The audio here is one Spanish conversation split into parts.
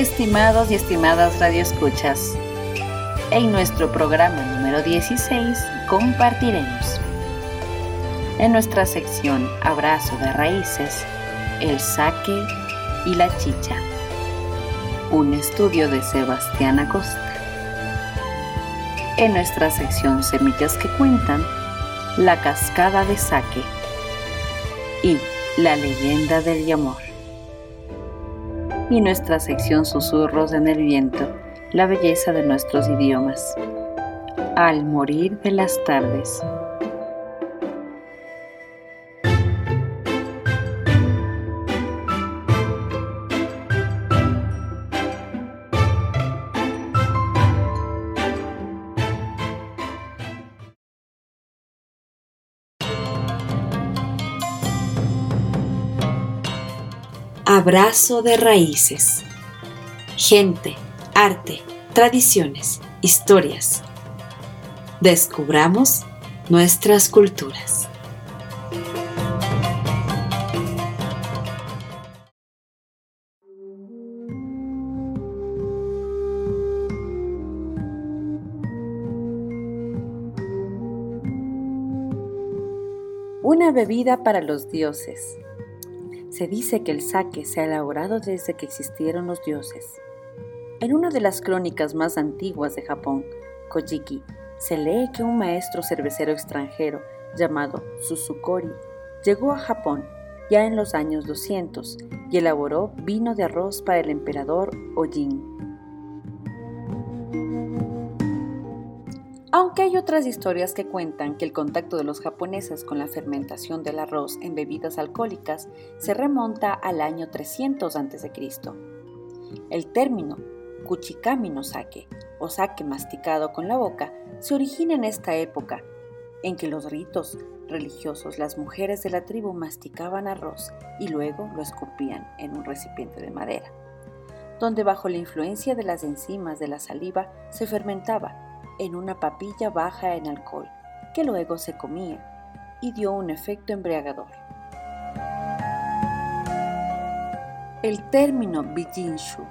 Estimados y estimadas radioescuchas, en nuestro programa número 16 compartiremos en nuestra sección Abrazo de Raíces, el saque y la chicha, un estudio de Sebastián Acosta. En nuestra sección Semillas que cuentan, la cascada de saque y la leyenda del amor y nuestra sección Susurros en el Viento, la belleza de nuestros idiomas. Al morir de las tardes. Abrazo de raíces. Gente, arte, tradiciones, historias. Descubramos nuestras culturas. Una bebida para los dioses se dice que el sake se ha elaborado desde que existieron los dioses. En una de las crónicas más antiguas de Japón, Kojiki, se lee que un maestro cervecero extranjero llamado Susukori llegó a Japón ya en los años 200 y elaboró vino de arroz para el emperador Ojin. Aunque hay otras historias que cuentan que el contacto de los japoneses con la fermentación del arroz en bebidas alcohólicas se remonta al año 300 a.C. El término kuchikami no sake o sake masticado con la boca se origina en esta época en que los ritos religiosos las mujeres de la tribu masticaban arroz y luego lo escupían en un recipiente de madera, donde bajo la influencia de las enzimas de la saliva se fermentaba en una papilla baja en alcohol, que luego se comía y dio un efecto embriagador. El término Bijinshu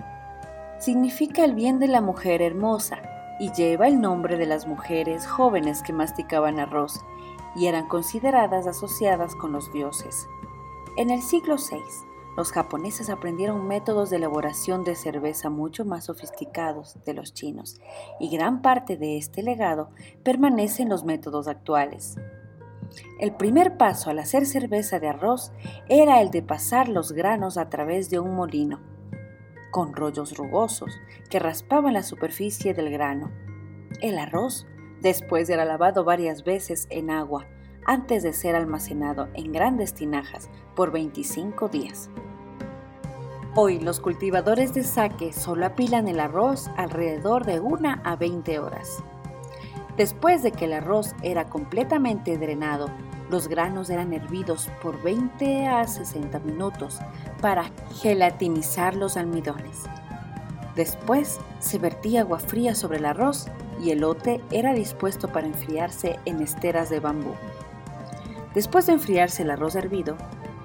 significa el bien de la mujer hermosa y lleva el nombre de las mujeres jóvenes que masticaban arroz y eran consideradas asociadas con los dioses. En el siglo VI, los japoneses aprendieron métodos de elaboración de cerveza mucho más sofisticados de los chinos, y gran parte de este legado permanece en los métodos actuales. El primer paso al hacer cerveza de arroz era el de pasar los granos a través de un molino, con rollos rugosos que raspaban la superficie del grano. El arroz después era lavado varias veces en agua antes de ser almacenado en grandes tinajas por 25 días. Hoy los cultivadores de saque solo apilan el arroz alrededor de una a 20 horas. Después de que el arroz era completamente drenado, los granos eran hervidos por 20 a 60 minutos para gelatinizar los almidones. Después se vertía agua fría sobre el arroz y el lote era dispuesto para enfriarse en esteras de bambú. Después de enfriarse el arroz hervido,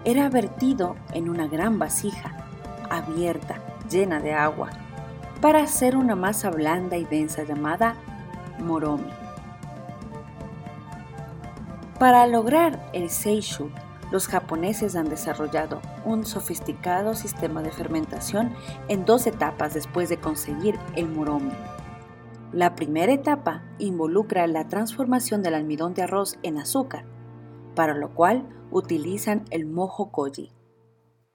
era vertido en una gran vasija abierta, llena de agua, para hacer una masa blanda y densa llamada moromi. Para lograr el seishu, los japoneses han desarrollado un sofisticado sistema de fermentación en dos etapas después de conseguir el moromi. La primera etapa involucra la transformación del almidón de arroz en azúcar, para lo cual utilizan el mojo koji,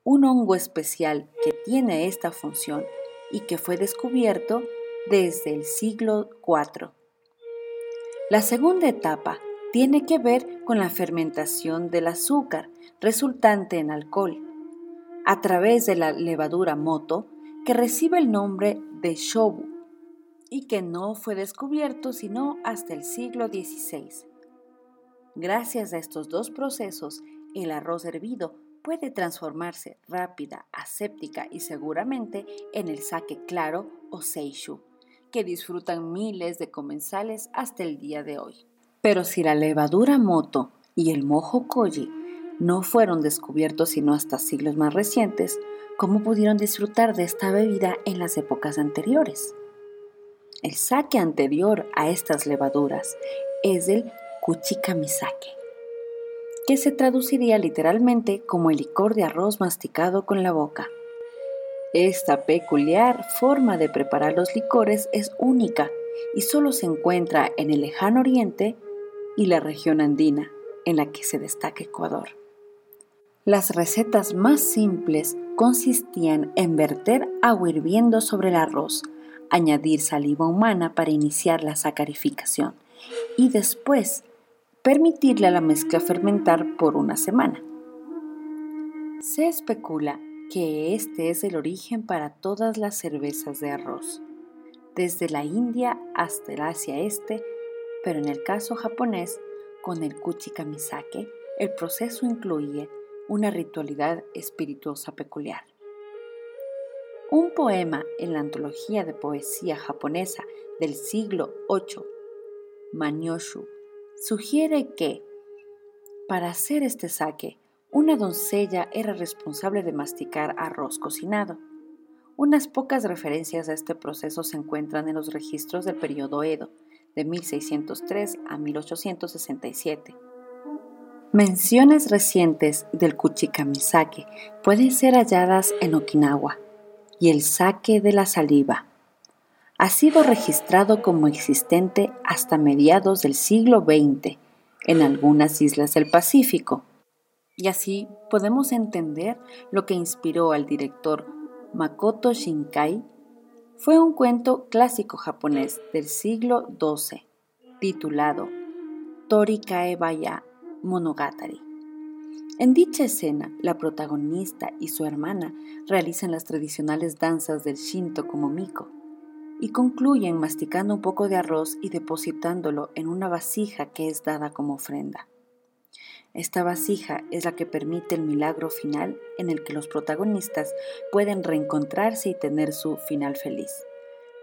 un hongo especial que tiene esta función y que fue descubierto desde el siglo IV. La segunda etapa tiene que ver con la fermentación del azúcar resultante en alcohol, a través de la levadura moto que recibe el nombre de shobu y que no fue descubierto sino hasta el siglo XVI. Gracias a estos dos procesos, el arroz hervido puede transformarse rápida, aséptica y seguramente en el sake claro o seishu, que disfrutan miles de comensales hasta el día de hoy. Pero si la levadura moto y el mojo koji no fueron descubiertos sino hasta siglos más recientes, ¿cómo pudieron disfrutar de esta bebida en las épocas anteriores? El sake anterior a estas levaduras es el kuchikamisake, que se traduciría literalmente como el licor de arroz masticado con la boca. Esta peculiar forma de preparar los licores es única y solo se encuentra en el lejano oriente y la región andina, en la que se destaca Ecuador. Las recetas más simples consistían en verter agua hirviendo sobre el arroz, añadir saliva humana para iniciar la sacarificación y después permitirle a la mezcla fermentar por una semana. Se especula que este es el origen para todas las cervezas de arroz, desde la India hasta el Asia Este, pero en el caso japonés, con el kuchikamisake, el proceso incluye una ritualidad espirituosa peculiar. Un poema en la antología de poesía japonesa del siglo VIII, Manyoshu, sugiere que, para hacer este sake, una doncella era responsable de masticar arroz cocinado. Unas pocas referencias a este proceso se encuentran en los registros del periodo Edo, de 1603 a 1867 Menciones recientes del Kuchikamisake pueden ser halladas en Okinawa y el sake de la saliva. Ha sido registrado como existente hasta mediados del siglo XX en algunas islas del Pacífico. Y así podemos entender lo que inspiró al director Makoto Shinkai. Fue un cuento clásico japonés del siglo XII titulado Torikae Baya Monogatari. En dicha escena, la protagonista y su hermana realizan las tradicionales danzas del Shinto como Miko y concluyen masticando un poco de arroz y depositándolo en una vasija que es dada como ofrenda. Esta vasija es la que permite el milagro final en el que los protagonistas pueden reencontrarse y tener su final feliz,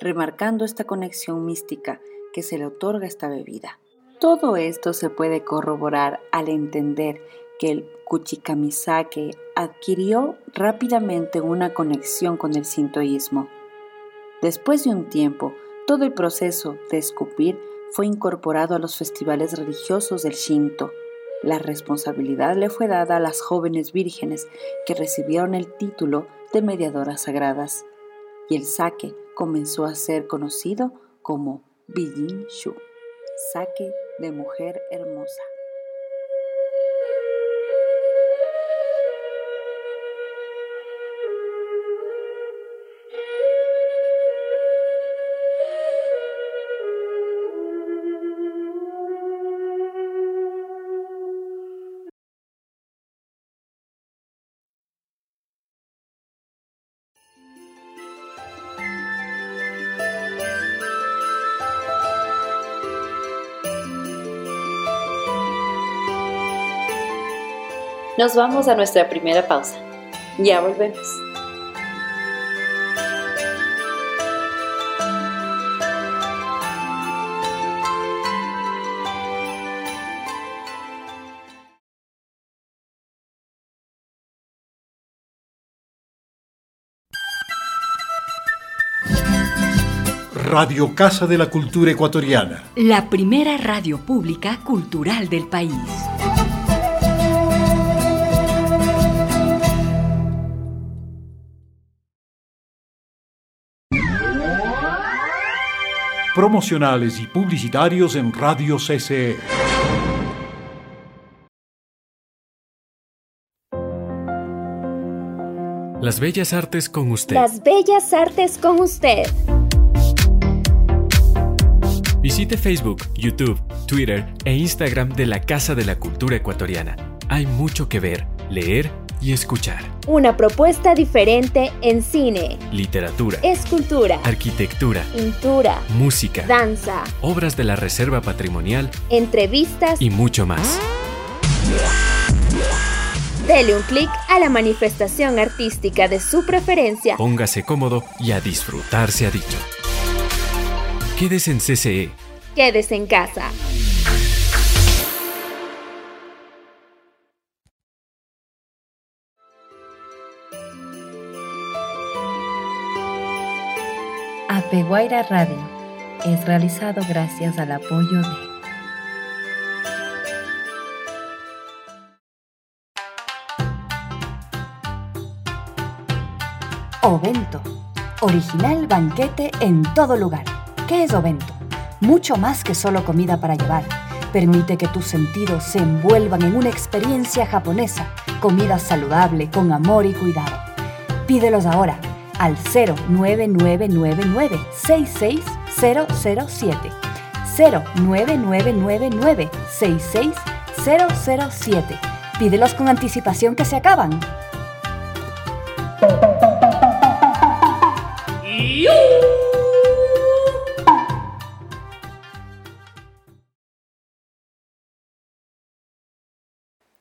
remarcando esta conexión mística que se le otorga esta bebida. Todo esto se puede corroborar al entender que el Kuchikamisake adquirió rápidamente una conexión con el sintoísmo. Después de un tiempo, todo el proceso de escupir fue incorporado a los festivales religiosos del Shinto. La responsabilidad le fue dada a las jóvenes vírgenes que recibieron el título de mediadoras sagradas, y el sake comenzó a ser conocido como Bijin Shu, sake de mujer hermosa. Nos vamos a nuestra primera pausa. Ya volvemos. Radio Casa de la Cultura Ecuatoriana. La primera radio pública cultural del país. Promocionales y publicitarios en Radio CCE. Las bellas artes con usted. Las bellas artes con usted. Visite Facebook, YouTube, Twitter e Instagram de la Casa de la Cultura Ecuatoriana. Hay mucho que ver, leer y escuchar. Una propuesta diferente en cine, Literatura, escultura, arquitectura, pintura, música, danza, obras de la Reserva Patrimonial entrevistas. y mucho más. Dele un clic a la manifestación artística de su preferencia. Póngase cómodo y a disfrutar se ha dicho. Quédese en CCE. Quédese en casa. Apeguaira Radio es realizado gracias al apoyo de Ovento. Original banquete en todo lugar. ¿Qué es Ovento? Mucho más que solo comida para llevar. Permite que tus sentidos se envuelvan en una experiencia japonesa. Comida saludable, con amor y cuidado. Pídelos ahora al 09999 66007. 09999 66007. Pídelos con anticipación que se acaban.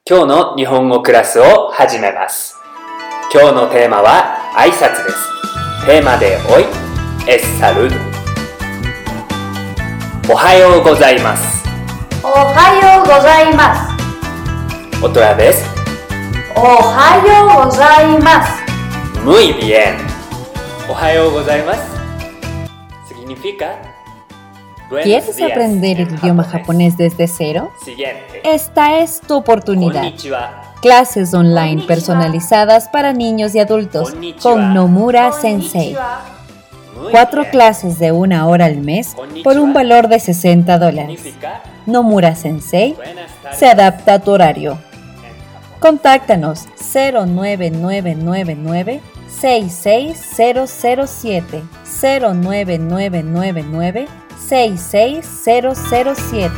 "今日の日本語クラスを始めます今日のテーマは 挨拶ですテーマでおいエスサルドおはようございますおはようございます。オトラですおはようございます。Muy bien おはようございます significa ¿Quieres aprender el idioma japonés desde cero? Siguiente Esta es tu oportunidad. Clases online personalizadas para niños y adultos con Nomura Sensei. Cuatro clases de una hora al mes por un valor de 60 dólares. Nomura Sensei se adapta a tu horario. Contáctanos 09999 66007 09999 66007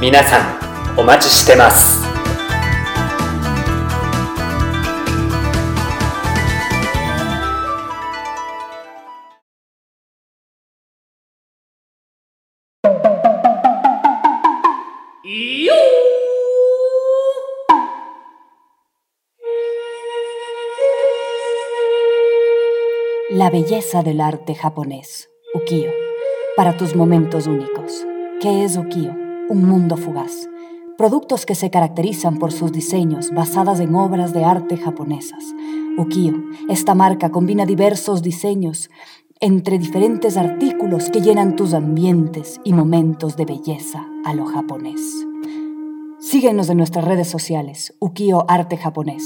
皆さ La belleza del arte japonés. Ukiyo. Para tus momentos únicos. ¿Qué es Ukiyo? Un mundo fugaz. Productos que se caracterizan por sus diseños basadas en obras de arte japonesas. Ukiyo. Esta marca combina diversos diseños entre diferentes artículos que llenan tus ambientes y momentos de belleza a lo japonés. Síguenos en nuestras redes sociales, Ukiyo Arte Japonés,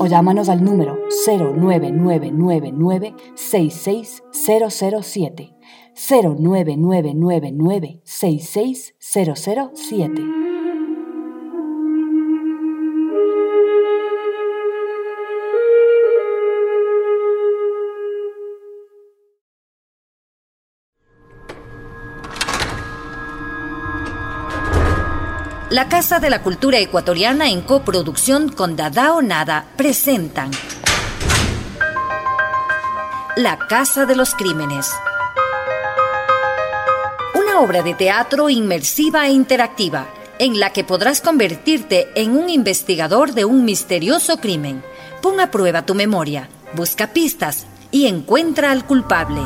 o llámanos al número 09999 66007. La Casa de la Cultura Ecuatoriana en coproducción con Dadao Nada presentan La Casa de los Crímenes. Una obra de teatro inmersiva e interactiva en la que podrás convertirte en un investigador de un misterioso crimen. Pon a prueba tu memoria, busca pistas y encuentra al culpable.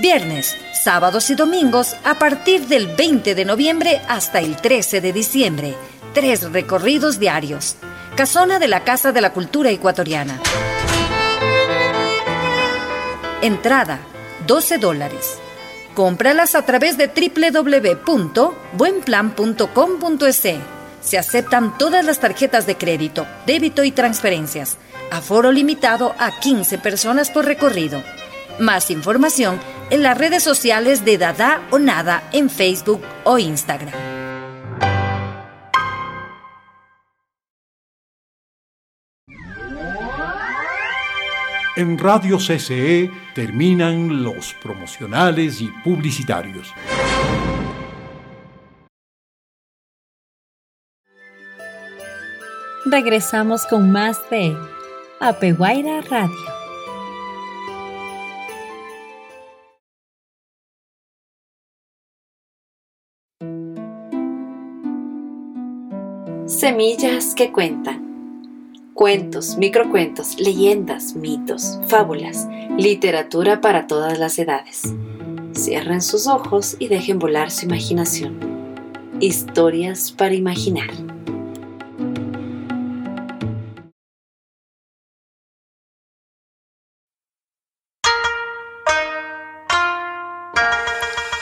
Viernes, sábados y domingos a partir del 20 de noviembre hasta el 13 de diciembre. Tres recorridos diarios. Casona de la Casa de la Cultura Ecuatoriana. Entrada, 12 dólares. Cómpralas a través de www.buenplan.com.es. Se aceptan todas las tarjetas de crédito, débito y transferencias. Aforo limitado a 15 personas por recorrido. Más información en las redes sociales de Dada o Nada en Facebook o Instagram. En Radio CCE terminan los promocionales y publicitarios. Regresamos con más de Apeguaira Radio. Semillas que cuentan. Cuentos, microcuentos, leyendas, mitos, fábulas, literatura para todas las edades. Cierren sus ojos y dejen volar su imaginación. Historias para imaginar.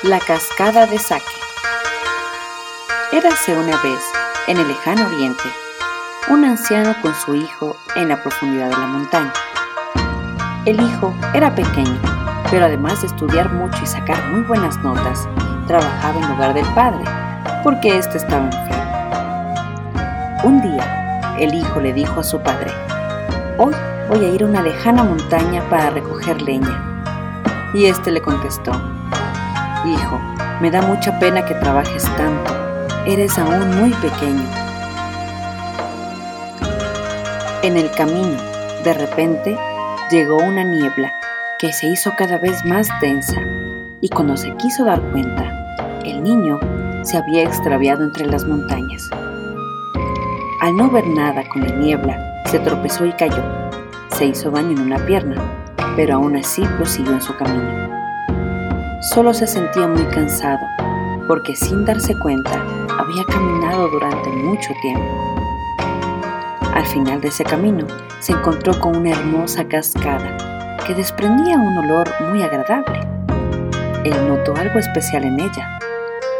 La cascada de Sake. Érase una vez, en el lejano oriente, un anciano con su hijo en la profundidad de la montaña. El hijo era pequeño, pero además de estudiar mucho y sacar muy buenas notas, trabajaba en lugar del padre, porque éste estaba enfermo. Un día, el hijo le dijo a su padre, Hoy voy a ir a una lejana montaña para recoger leña. Y éste le contestó, Hijo, me da mucha pena que trabajes tanto. Eres aún muy pequeño. En el camino, de repente, llegó una niebla que se hizo cada vez más densa y cuando se quiso dar cuenta, el niño se había extraviado entre las montañas. Al no ver nada con la niebla, se tropezó y cayó. Se hizo daño en una pierna, pero aún así prosiguió en su camino. Solo se sentía muy cansado, porque sin darse cuenta había caminado durante mucho tiempo. Al final de ese camino se encontró con una hermosa cascada que desprendía un olor muy agradable. Él notó algo especial en ella.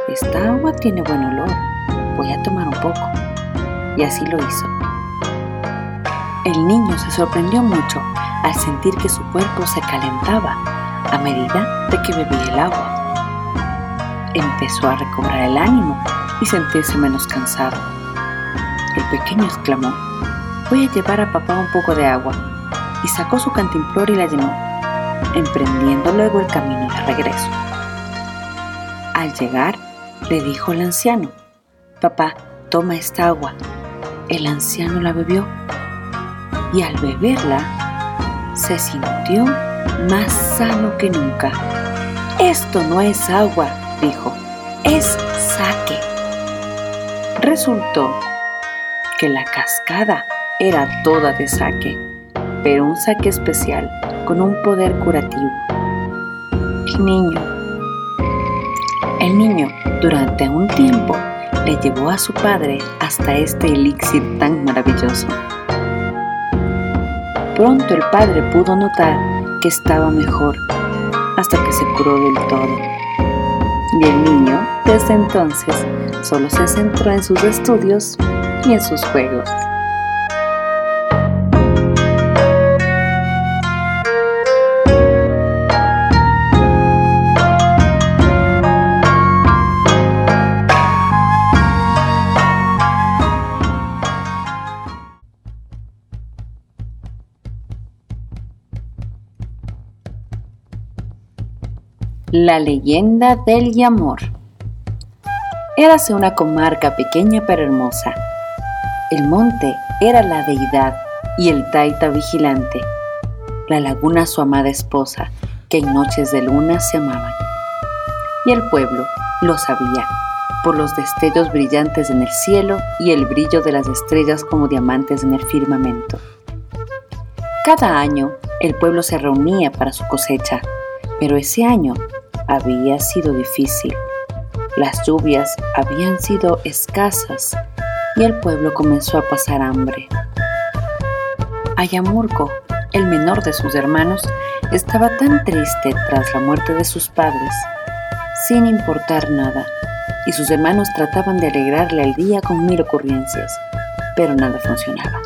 Esta agua tiene buen olor, voy a tomar un poco. Y así lo hizo. El niño se sorprendió mucho al sentir que su cuerpo se calentaba a medida de que bebía el agua. Empezó a recobrar el ánimo y sentirse menos cansado. El pequeño exclamó, voy a llevar a papá un poco de agua, y sacó su cantimplora y la llenó, emprendiendo luego el camino de regreso. Al llegar, le dijo el anciano, papá, toma esta agua. El anciano la bebió y al beberla se sintió más sano que nunca. Esto no es agua, dijo, es saque. Resultó que la cascada era toda de saque, pero un saque especial con un poder curativo. El niño, el niño durante un tiempo le llevó a su padre hasta este elixir tan maravilloso. Pronto el padre pudo notar que estaba mejor hasta que se curó del todo. Y el niño, desde entonces, solo se centró en sus estudios y en sus juegos. La leyenda del Yamor. Érase una comarca pequeña pero hermosa. El monte era la deidad y el taita vigilante. La laguna su amada esposa, que en noches de luna se amaban. Y el pueblo lo sabía, por los destellos brillantes en el cielo y el brillo de las estrellas como diamantes en el firmamento. Cada año el pueblo se reunía para su cosecha, pero ese año había sido difícil. Las lluvias habían sido escasas y el pueblo comenzó a pasar hambre. Ayamurco, el menor de sus hermanos, estaba tan triste tras la muerte de sus padres, sin importar nada, y sus hermanos trataban de alegrarle el día con mil ocurrencias, pero nada funcionaba.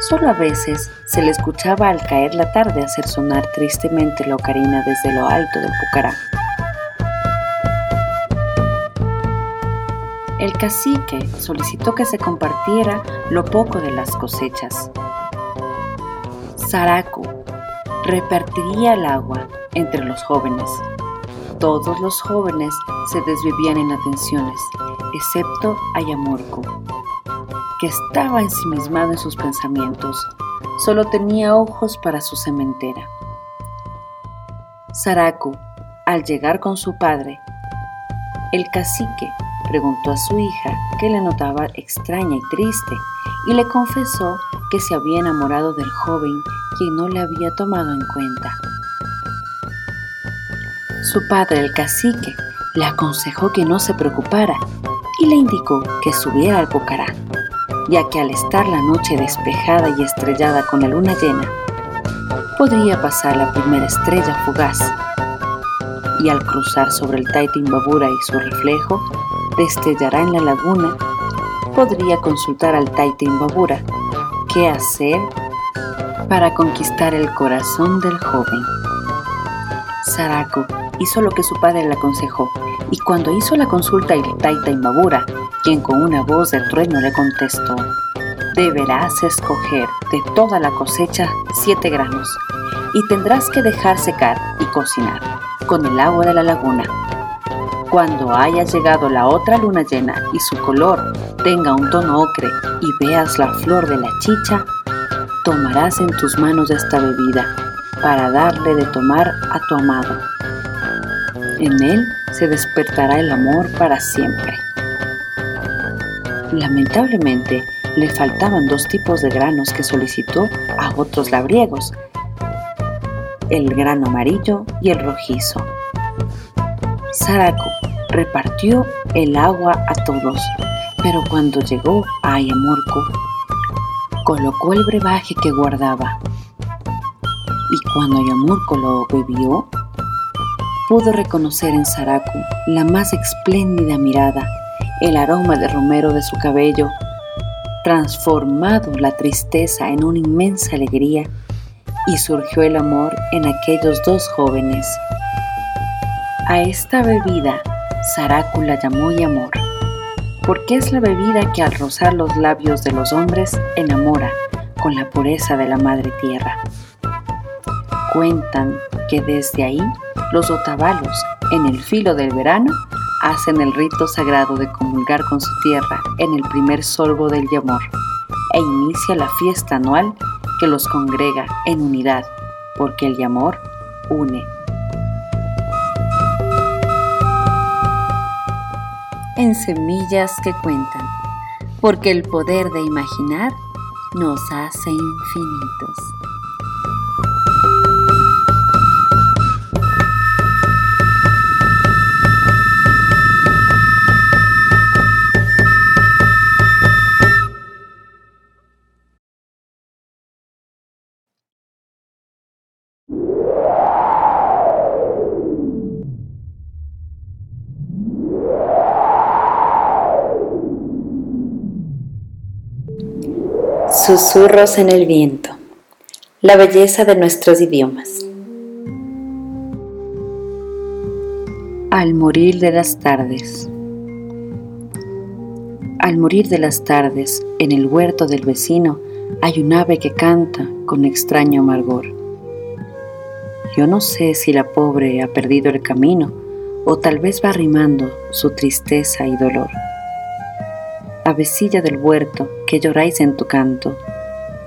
Solo a veces se le escuchaba al caer la tarde hacer sonar tristemente la ocarina desde lo alto del Pucará. El cacique solicitó que se compartiera lo poco de las cosechas. Saraco, repartiría el agua entre los jóvenes. Todos los jóvenes se desvivían en atenciones, excepto Ayamorco, que estaba ensimismado en sus pensamientos. Solo tenía ojos para su cementera. Saraku, al llegar con su padre, el cacique preguntó a su hija que le notaba extraña y triste y le confesó que se había enamorado del joven quien no le había tomado en cuenta. Su padre, el cacique, le aconsejó que no se preocupara y le indicó que subiera al Pucará, ya que al estar la noche despejada y estrellada con la luna llena, podría pasar la primera estrella fugaz. Y al cruzar sobre el Taitimbabura y su reflejo, destellará en la laguna, podría consultar al Taitimbabura qué hacer para conquistar el corazón del joven. Sarako hizo lo que su padre le aconsejó, y cuando hizo la consulta el Taita Imbabura, quien con una voz de trueno le contestó, deberás escoger de toda la cosecha siete granos, y tendrás que dejar secar y cocinar con el agua de la laguna. Cuando haya llegado la otra luna llena y su color tenga un tono ocre y veas la flor de la chicha, tomarás en tus manos esta bebida para darle de tomar a tu amado. En él se despertará el amor para siempre. Lamentablemente, le faltaban dos tipos de granos que solicitó a otros labriegos, el grano amarillo y el rojizo. Saraku repartió el agua a todos, pero cuando llegó a Ayamurco, colocó el brebaje que guardaba. Y cuando Ayamurco lo bebió, pudo reconocer en Saraku la más espléndida mirada, el aroma de romero de su cabello, transformado la tristeza en una inmensa alegría, y surgió el amor en aquellos dos jóvenes. A esta bebida Saraku la llamó y amor, porque es la bebida que al rozar los labios de los hombres enamora con la pureza de la madre tierra. Cuentan que desde ahí los otavalos, en el filo del verano, hacen el rito sagrado de comulgar con su tierra en el primer sorbo del yamor e inicia la fiesta anual que los congrega en unidad, porque el yamor une. En semillas que cuentan, porque el poder de imaginar nos hace infinitos. Susurros en el viento. La belleza de nuestros idiomas. Al morir de las tardes. Al morir de las tardes, en el huerto del vecino, hay un ave que canta con extraño amargor. Yo no sé si la pobre ha perdido el camino o tal vez va rimando su tristeza y dolor avecilla del huerto, que lloráis en tu canto,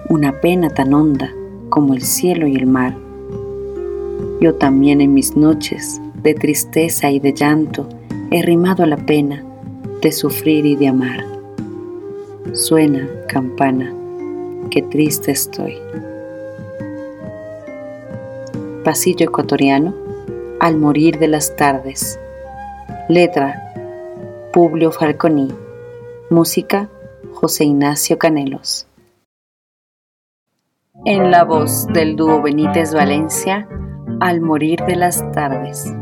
una pena tan honda como el cielo y el mar. Yo también en mis noches de tristeza y de llanto he rimado la pena de sufrir y de amar. Suena, campana, que triste estoy. Pasillo ecuatoriano, al morir de las tardes. Letra, Publio Falconi. Música, José Ignacio Canelos. En la voz del dúo Benítez Valencia, Al morir de las tardes.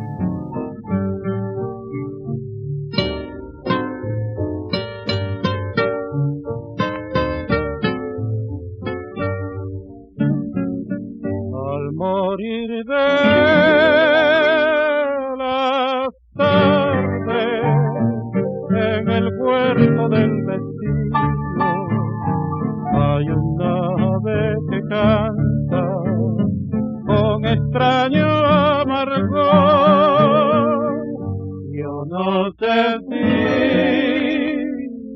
de mí.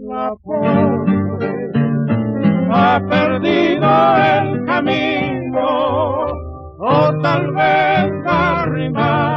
La pobre ha perdido el camino, o tal vez arrimado.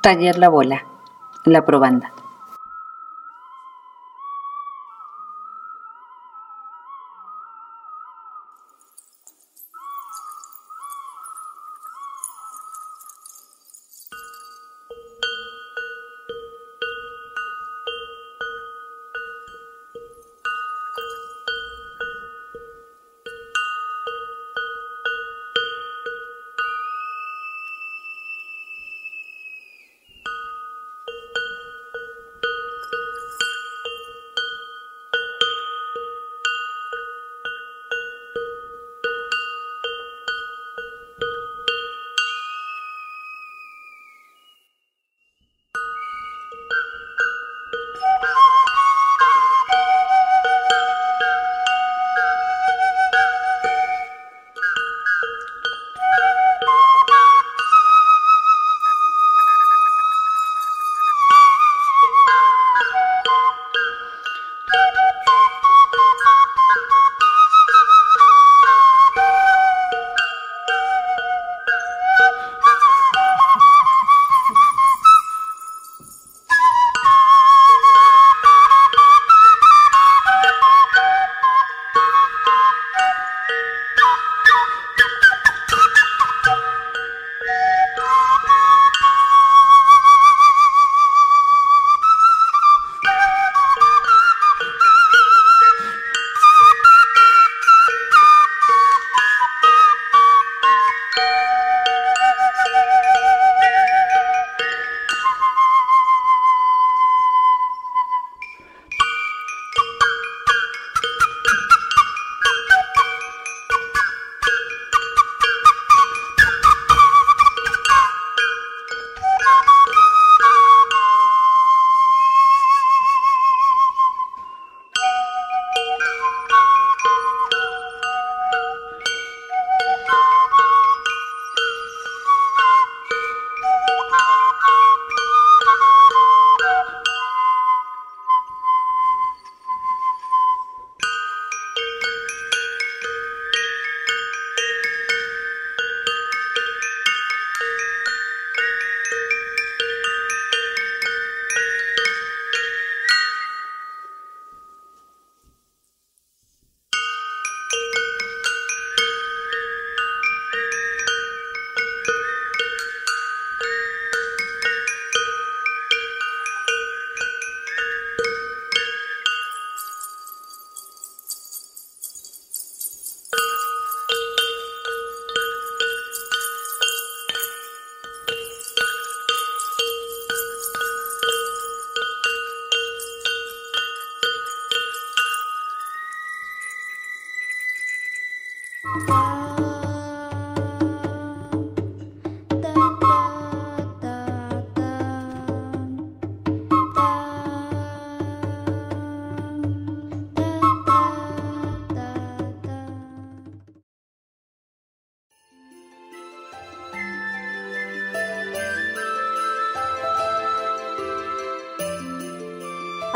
Taller La Bola, La Probanda.